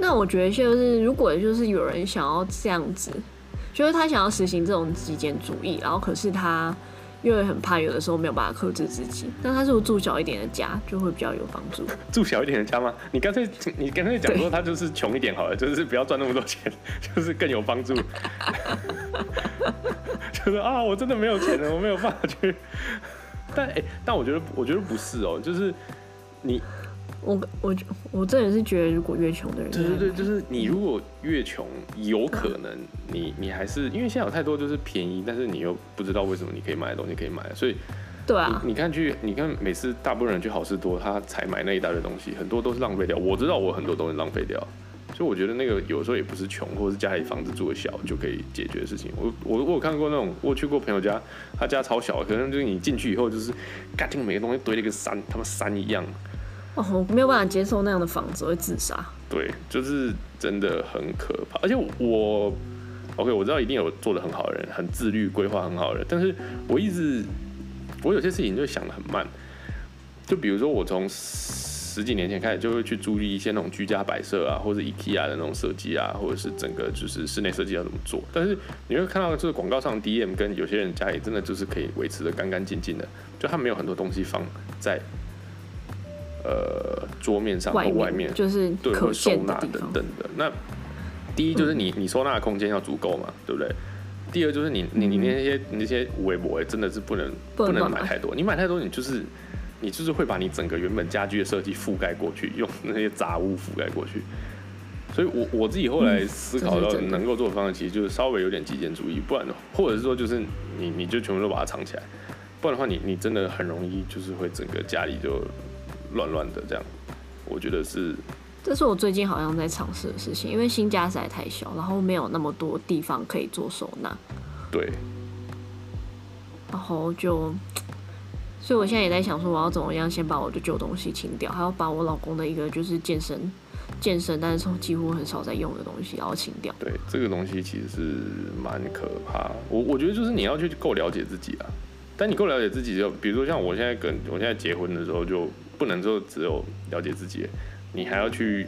那我觉得就是如果就是有人想要这样子，就是他想要实行这种极简主义，然后可是他又很怕有的时候没有办法克制自己，那他是不是住小一点的家就会比较有帮助？[LAUGHS] 住小一点的家吗？你干脆你干脆讲说他就是穷一点好了，就是不要赚那么多钱，就是更有帮助。[LAUGHS] 就是啊，我真的没有钱了，我没有办法去。[LAUGHS] 但哎、但我觉得我觉得不是哦，就是你我我我真的是觉得，如果越穷的人，对对对，就是你如果越穷，有可能你你还是因为现在有太多就是便宜，但是你又不知道为什么你可以买的东西可以买，所以对啊，你你看去你看每次大部分人去好事多，他才买那一大堆东西，很多都是浪费掉。我知道我很多东西浪费掉，所以我觉得那个有时候也不是穷，或者是家里房子住的小就可以解决的事情。我我我有看过那种，我去过朋友家，他家超小，可能就是你进去以后就是，干，这个每个东西堆了一个山，他们山一样。哦，我没有办法接受那样的房子，会自杀。对，就是真的很可怕。而且我，OK，我知道一定有做的很好的人，很自律、规划很好的人，但是我一直，我有些事情就想的很慢。就比如说，我从十几年前开始就会去注意一些那种居家摆设啊，或者 IKEA 的那种设计啊，或者是整个就是室内设计要怎么做。但是你会看到，就是广告上 DM 跟有些人家里真的就是可以维持的干干净净的，就他没有很多东西放在呃桌面上或外外面，就是对，可或收纳。等等的。那第一就是你你收纳的空间要足够嘛，对不对？第二就是你你你那些你那些围博真的是不能不能买买太多，你买太多你就是你就是会把你整个原本家居的设计覆盖过去，用那些杂物覆盖过去。所以我我自己后来思考到能够做的方式，其实就是稍微有点极简主义，不然的或者是说就是你你就全部都把它藏起来，不然的话你你真的很容易就是会整个家里就乱乱的这样。我觉得是这是我最近好像在尝试的事情，因为新家实在太小，然后没有那么多地方可以做收纳，对，然后就，所以我现在也在想说，我要怎么样先把我的旧东西清掉，还要把我老公的一个就是健身健身，但是从几乎很少在用的东西，然后清掉。对，这个东西其实是蛮可怕。我我觉得就是你要去够了解自己啊。但你够了解自己，就比如说像我现在跟我现在结婚的时候，就不能就只有了解自己，你还要去，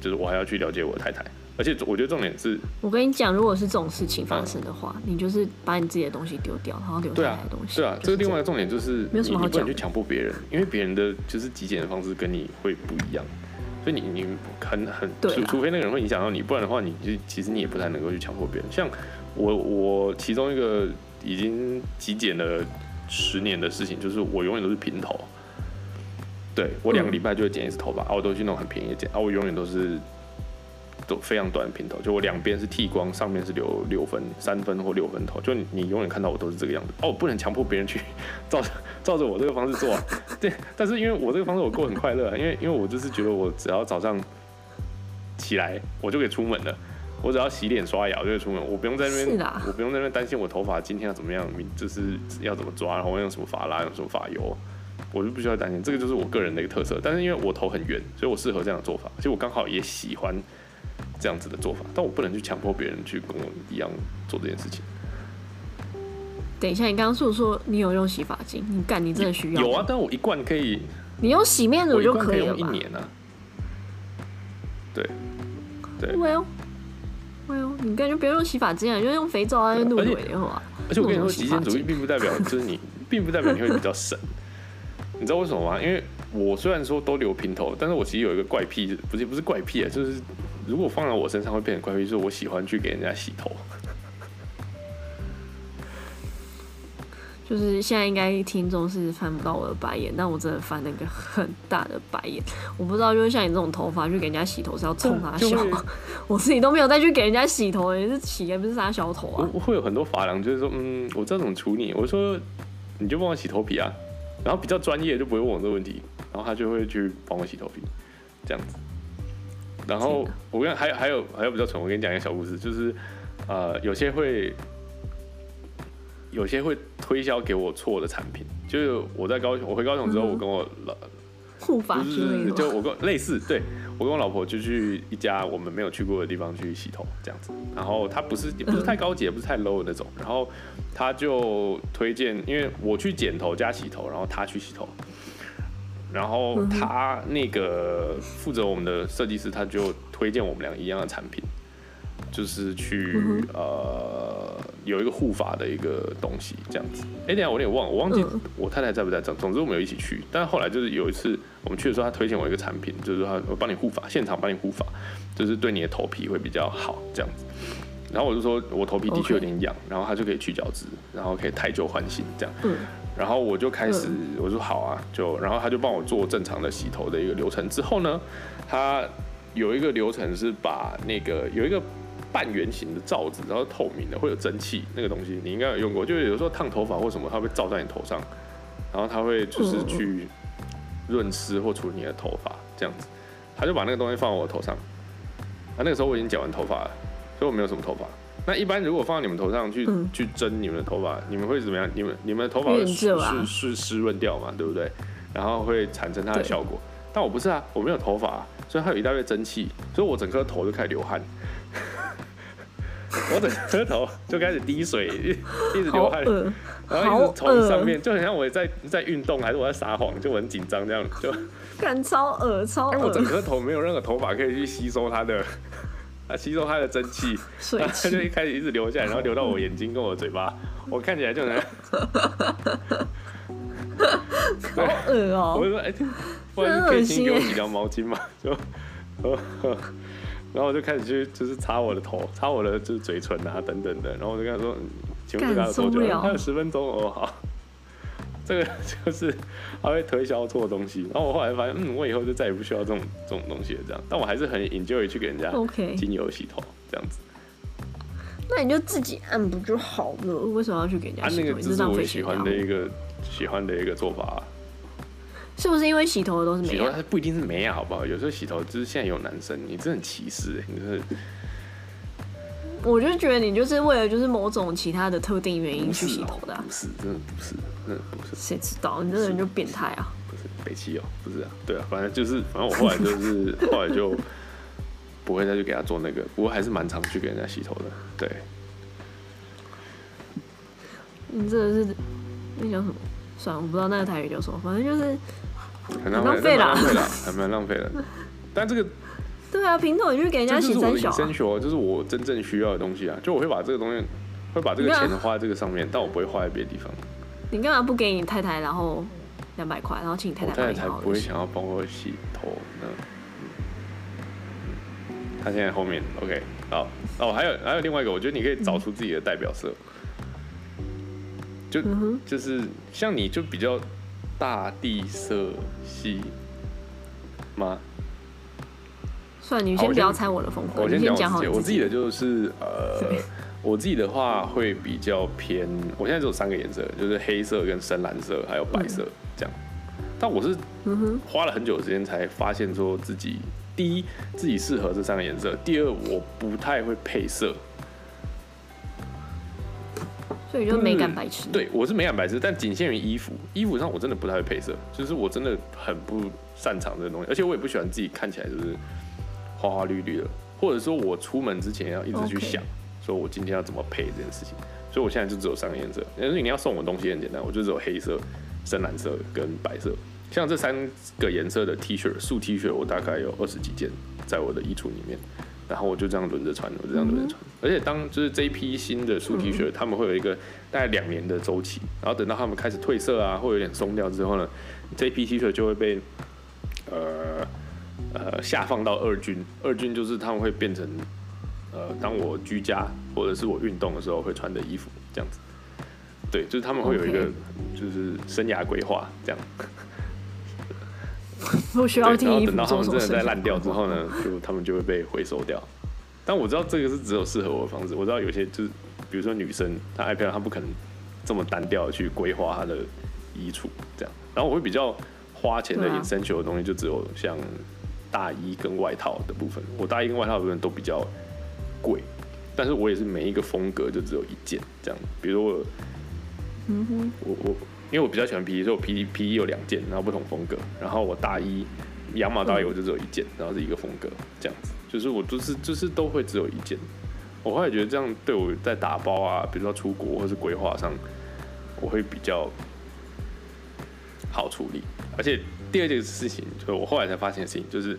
就是我还要去了解我太太，而且我觉得重点是，我跟你讲，如果是这种事情发生的话，你就是把你自己的东西丢掉，然后留下来的东西。对啊，就是这个另外一个重点就是没有什么好讲的你你不能去强迫别人，因为别人的就是极简的方式跟你会不一样，所以你你很很除除非那个人会影响到你，不然的话，你就其实你也不太能够去强迫别人。像我我其中一个已经极简了十年的事情，就是我永远都是平头。对我两个嗯礼拜就会剪一次头发，啊，我都去那种很便宜的剪，啊，我永远都是都非常短的平头，就我两边是剃光，上面是留六分、三分或六分头，就你你永远看到我都是这个样子。哦，我不能强迫别人去 [LAUGHS] 照着照着我这个方式做、啊，对。但是因为我这个方式我过很快乐、啊，因为因为我就是觉得我只要早上起来我就可以出门了。我只要洗脸刷牙我就可以出门，我不用在那边我不用在那边担心我头发今天要怎么样，明就是要怎么抓，然后用什么发蜡，用什么发油，我就不需要担心。这个就是我个人的一个特色。但是因为我头很圆，所以我适合这样的做法，所以我刚好也喜欢这样子的做法，但我不能去强迫别人去跟我一样做这件事情。等一下，你刚刚是不是说你有用洗发精？你干，你真的需要？有啊，，但我一罐可以，你用洗面乳就可以以了吧用一年啊。对，对，？Well，Well，你干就不要用洗发精啊，你就用肥皂啊，用露而且尾就好啊。而且我跟你说，极简主义并不代表就是你，并不代表你会比较省。你知道为什么吗？因为我虽然说都留平头，但是我其实有一个怪癖，不是不是怪癖啊，就是如果放在我身上会变成怪癖，就是我喜欢去给人家洗头。就是现在应该听众是翻不到我的白眼，但我真的翻了一个很大的白眼。我不知道，就是像你这种头发去给人家洗头是要冲他笑？我自己都没有再去给人家洗头，也是洗也不是啥小头我啊。我会有很多发廊，就是说，嗯，我知道怎么处理，我说你就帮我洗头皮啊，然后比较专业就不会问我这个问题，然后他就会去帮我洗头皮，这样子。然后我跟你还有还有还有比较蠢，我跟你讲一个小故事，就是呃有些会有些会推销给我错的产品，就是我在高雄，我回高雄之后，嗯我跟我老护发之类的，就我跟类似，对我跟我老婆就去一家我们没有去过的地方去洗头，这样子。然后它不是也不是太高级，也不是太 low 的那种。然后他就推荐，因为我去剪头加洗头，然后他去洗头。然后他那个负责我们的设计师，他就推荐我们俩一样的产品，就是去、嗯呃有一个护发的一个东西这样子。哎、等下我有点忘了，我忘记嗯我太太在不在。总总之我们有一起去，但后来就是有一次我们去的时候，他推荐我一个产品，就是说他我帮你护发，现场帮你护发，就是对你的头皮会比较好这样子。然后我就说我头皮的确有点痒然后他就可以去角质，然后可以汰旧换新这样。嗯然后我就开始，我说好啊，就然后他就帮我做正常的洗头的一个流程。之后呢，他有一个流程是把那个有一个半圆形的罩子，然后透明的，会有蒸汽那个东西，你应该有用过。就是有时候烫头发或什么，它会罩在你头上，然后它会就是去润湿或处理你的头发这样子。他就把那个东西放在我头上，啊，那个时候我已经剪完头发了，所以我没有什么头发。那一般如果放在你们头上去、嗯去蒸你们的头发，你们会怎么样？你们你们的头发是是湿润掉嘛，对不对？然后会产生它的效果。但我不是啊，我没有头发啊、所以它有一大堆蒸汽，所以我整颗头就开始流汗，我整颗头就开始滴水，一一直流汗，然后一直从上面就很像我在在运动，还是我在撒谎，就我很紧张这样，[LAUGHS] 就感超恶超因为我整恶，颗头没有任何头发可以去吸收它的，[LAUGHS] 它吸收它的蒸汽，[LAUGHS] 它就一，开始一直流下来，然后流到我眼睛跟我嘴巴，我看起来就能，好恶哦，我就说哎，不然可以先给我几条毛巾嘛，就，然后我就开始去就是擦我的头，擦我的就是嘴唇啊等等的，然后我就跟他说，嗯请问这个还有多久？还有十分钟哦，好。这个就是他会推销错东西，然后我后来发现，嗯，我以后就再也不需要这种这种东西了，这样。但我还是很 enjoy 去给人家 OK 精油洗头这样子。那你就自己按不就好了？为什么要去给人家啊，洗头？那个这是我喜欢的一个喜欢的一个做法、啊。是不是因为洗头的都是洗头美啊？它不一定是美啊，好不好？有时候洗头就是现在有男生，你真的很歧视、欸，你就是我就觉得你就是为了就是某种其他的特定原因去洗头的啊、不是，真的不是，真的不是，谁知道？你这个人就变态啊！不是北七哦，不是啊，对啊，反正就是，反正我后来就是 [LAUGHS] 后来就不会再去给他做那个，不过还是蛮常去给人家洗头的，对。你这个是那叫什么？算了，我不知道那个台语叫什么，反正就是很浪费了很浪费了，还蛮浪费的。[LAUGHS] 但这个对啊，平头你去给人家洗三小、啊，essential，就是我真正需要的东西啊。就我会把这个东西，会把这个钱花在这个上面，[LAUGHS] 但我不会花在别的地方。你干嘛不给你太太，然后两百块，然后请你太太太太才不会？想要帮我洗头呢。他现在后面 OK 好哦，还有还有另外一个，我觉得你可以找出自己的代表色，就、就是像你就比较大地色系吗？算了，你先先不要猜我的风格，我先先讲好自我自己的就是呃，[LAUGHS] 我自己的话会比较偏，我现在只有三个颜色，就是黑色跟深蓝色还有白色这样。但我是嗯哼，花了很久的时间才发现说自己第一自己适合这三个颜色，第二我不太会配色，所以就美感白痴。对我是美感白痴，但仅限于衣服，衣服上我真的不太会配色，就是我真的很不擅长这个东西，而且我也不喜欢自己看起来就是花花绿绿的，或者说我出门之前要一直去想说我今天要怎么配这件事情，所以我现在就只有三个颜色，但是你要送我东西很简单，我就只有黑色、深蓝色跟白色。像这三个颜色的 T 恤，素 T 恤我大概有二十几件在我的衣橱里面，然后我就这样轮着穿，我就这样轮着穿。而且当就是这一批新的素 T 恤，他们会有一个大概两年的周期，然后等到他们开始褪色啊，或有点松掉之后呢，这一批 T 恤就会被呃呃下放到二军，二军就是他们会变成呃当我居家或者是我运动的时候会穿的衣服这样子。对，就是他们会有一个就是生涯规划这样。[LAUGHS] 不需要替衣服后等到他们做什么事情真的在烂掉之后呢，[LAUGHS] 就他们就会被回收掉。但我知道这个是只有适合我的方式。我知道有些就是，比如说女生她爱漂亮，她不可能这么单调的去规划她的衣橱这样。然后我会比较花钱的对啊 essential 的东西，就只有像大衣跟外套的部分。我大衣跟外套的部分都比较贵，但是我也是每一个风格就只有一件这样。比如说我，嗯哼，我我因为我比较喜欢皮衣，所以我皮衣皮衣有两件，然后不同风格。然后我大衣羊毛大衣我就只有一件，然后是一个风格这样子。就是我就是就是都会只有一件。我后来觉得这样对我在打包啊，比如说出国或是规划上，我会比较好处理。而且第二件事情，就是我后来才发现的事情，就是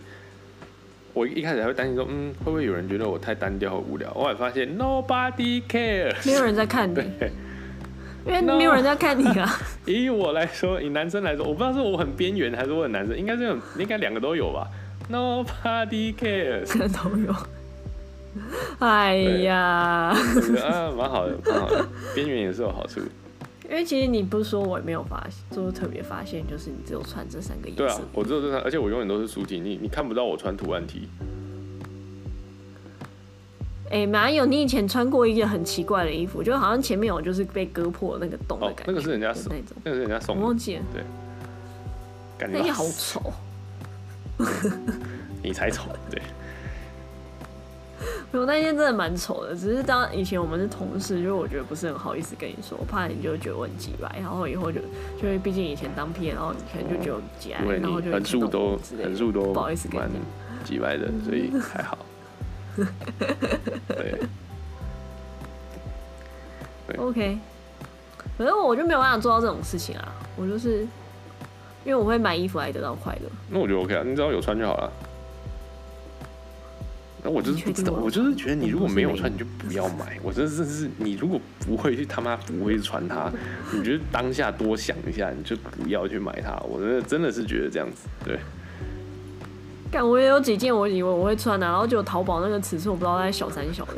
我一开始还会担心说，嗯，会不会有人觉得我太单调和无聊？后来发现 nobody cares。没有人在看你，[LAUGHS] 对，因为 No 没有人在看你啊。[LAUGHS] 以我来说，以男生来说，我不知道是我很边缘还是我很男生，应该是有应该两个都有吧。Nobody cares，可能都有。[LAUGHS] 哎呀，蛮好的，蛮好的，边缘也是有好处。因为其实你不是说我也没有发现，就是特别发现，就是你只有穿这三个颜对啊。，我只有这三，而且我永远都是书 T，你你看不到我穿图案 T。哎、哪有？你以前穿过一件很奇怪的衣服，就好像前面有就是被割破那个洞的哦感，觉。那个是人家送那种，那个是人家送的，我忘记了，对感觉那件好丑。[LAUGHS] 你才丑，对，没有，那件真的蛮丑的。只是当以前我们是同事，就是我觉得不是很好意思跟你说，我怕你就觉得我很急白，然后以后就就会，毕竟以前当 P，然后你可能就觉得我急因为然后就你横竖都之类的横竖都不好意思跟蛮你几歪的，所以还好。[LAUGHS] 对，OK，反正我就没有办法做到这种事情啊，我就是因为我会买衣服来得到快乐。那我觉得 OK 啊，你只要有穿就好了。那我就是不知道，我就是觉得你如果没有穿，你就不要买。我真的是是，你如果不会去他妈不会穿它，你觉得当下多想一下，你就不要去买它。我真的真的是觉得这样子，对。但，我也有几件我以为我会穿的、然后就淘宝那个尺寸我不知道在小三小的，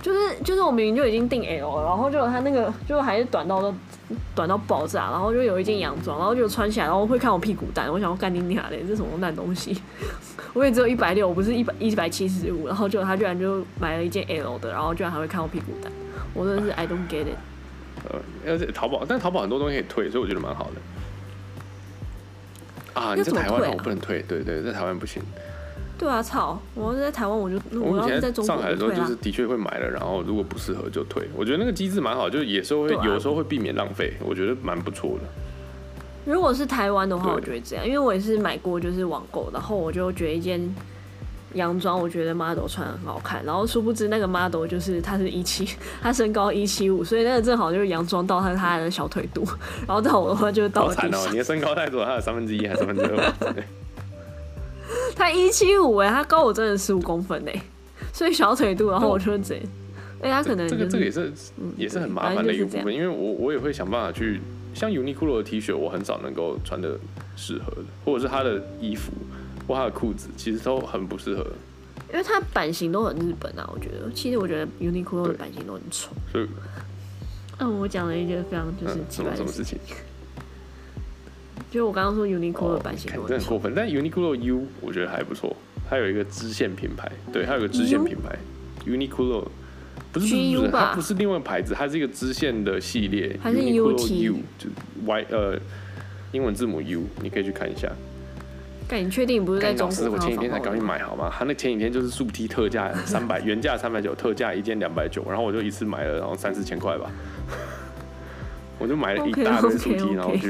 就是就是我明明就已经订 L 了，然后就他那个就还是短到都短到爆炸，然后就有一件洋装，然后就穿起来，然后会看我屁股蛋，我想要干你娘嘞，这什么烂东西？[LAUGHS] 我也只有一百六，我不是一百一百七十五，然后就他居然就买了一件 L 的，然后居然还会看我屁股蛋，我真的是 I don't get it。呃，而且淘宝，但淘宝很多东西可以退，所以我觉得蛮好的。啊，你在台湾我不能退，对对，在台湾不行。对啊，操！我要是在台湾，我就我以前我要是在中国上海的时候，就是的确会买了，然后如果不适合就退。我觉得那个机制蛮好，就是有时候会啊有时候会避免浪费，我觉得蛮不错的。如果是台湾的话，我就会这样，因为我也是买过，就是网购，然后我就觉得一件洋装，我觉得 model 穿得很好看，然后殊不知那个 model 就是他是一七，[LAUGHS] 他身高一七五，所以那个正好就是洋装到他他的小腿肚，[LAUGHS] 然后到我的话就是到你，的身高太多，他有三分之一还是三分之二？[LAUGHS] 对他一七五哎，他高我真的十五公分哎，所以小腿肚，然后我就这，哎，他可能这个这个也是也是很麻烦的一个部分，因为我我也会想办法去，像 Uniqlo 的 T 恤，我很少能够穿的适合的，或者是他的衣服或他的裤子，其实都很不适合。因为它版型都很日本啊，我觉得，其实我觉得 Uniqlo 的版型都很丑。所以，嗯，我讲了一件非常就是奇怪的事情。就我刚刚说 Uniqlo 的版型都很过分，但 Uniqlo U 我觉得还不错，它有一个支线品牌，对，它有个支线品牌。Uniqlo，不是不是它不是另外牌子，它是一个支线的系列，它是 U T，就 Y 呃英文字母 U，你可以去看一下。但你确定不是在中国？我前几天才赶紧买好吗？他那前几天就是速 T 特价 [LAUGHS] 三百，原价三百九，特价一件两百九，然后我就一次买了，然后三四千块吧，[LAUGHS] 我就买了一大堆速 T，然后就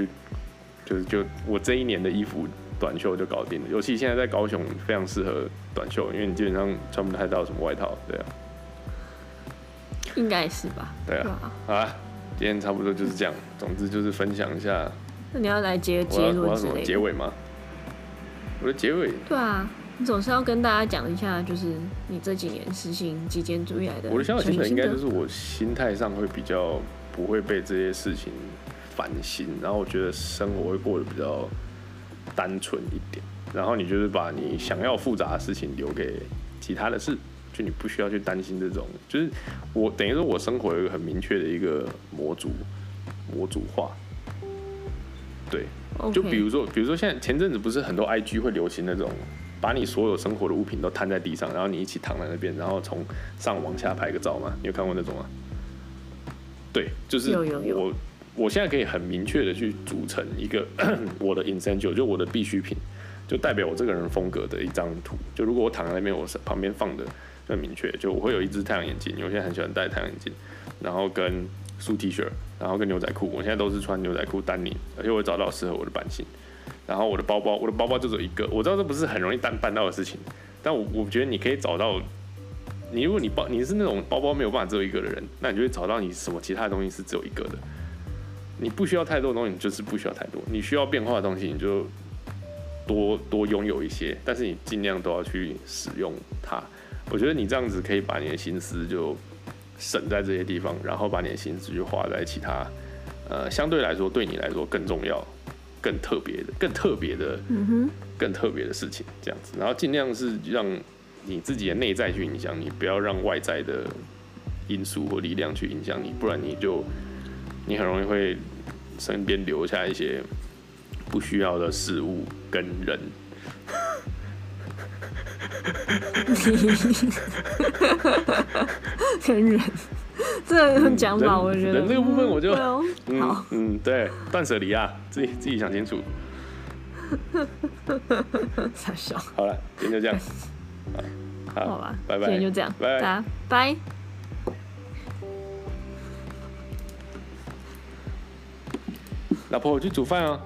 就是就我这一年的衣服短袖就搞定了。尤其现在在高雄非常适合短袖，因为你基本上穿不太到什么外套，对啊，应该是吧？对啊，好啊，今天差不多就是这样。总之就是分享一下。那你要来结结论之类结尾吗？我的结尾对啊，你总是要跟大家讲一下，就是你这几年实行极简主义来的。我的小小心得应该就是我心态上会比较不会被这些事情烦心，然后我觉得生活会过得比较单纯一点。然后你就是把你想要复杂的事情留给其他的事，就你不需要去担心这种。就是我等于说我生活有一个很明确的一个模组模组化，对。就比如说，比如说现在前阵子不是很多 IG 会流行那种，把你所有生活的物品都摊在地上，然后你一起躺在那边，然后从上往下拍个照吗？你有看过那种吗？对，就是我我现在可以很明确的去组成一个 [COUGHS] 我的 essential，就我的必需品，就代表我这个人风格的一张图。就如果我躺在那边，我是旁边放的很明确，就我会有一只太阳眼镜，因为我现在很喜欢戴太阳眼镜，然后跟素 T 恤。然后跟牛仔裤，我现在都是穿牛仔裤丹宁，而且我找到适合我的版型。然后我的包包，我的包包就只有一个，我知道这不是很容易单办到的事情，但我我觉得你可以找到，你如果你包你是那种包包没有办法只有一个的人，那你就会找到你什么其他的东西是只有一个的。你不需要太多东西，你就是不需要太多。你需要变化的东西，你就多多拥有一些，但是你尽量都要去使用它。我觉得你这样子可以把你的心思就。省在这些地方，然后把你的心思去花在其他，呃，相对来说对你来说更重要、更特别的、更特别的、更特别的事情，这样子，然后尽量是让你自己的内在去影响你，不要让外在的因素或力量去影响你，不然你就你很容易会身边留下一些不需要的事物跟人。[LAUGHS] 成人，这个讲法我觉得，人这个部分我就，嗯嗯，对，断舍离啊，自己自己想清楚。[LAUGHS] 傻笑。好了，今天就这样。[LAUGHS] 好吧，拜拜。今天就这样，拜拜。拜。老婆，我去煮饭啊。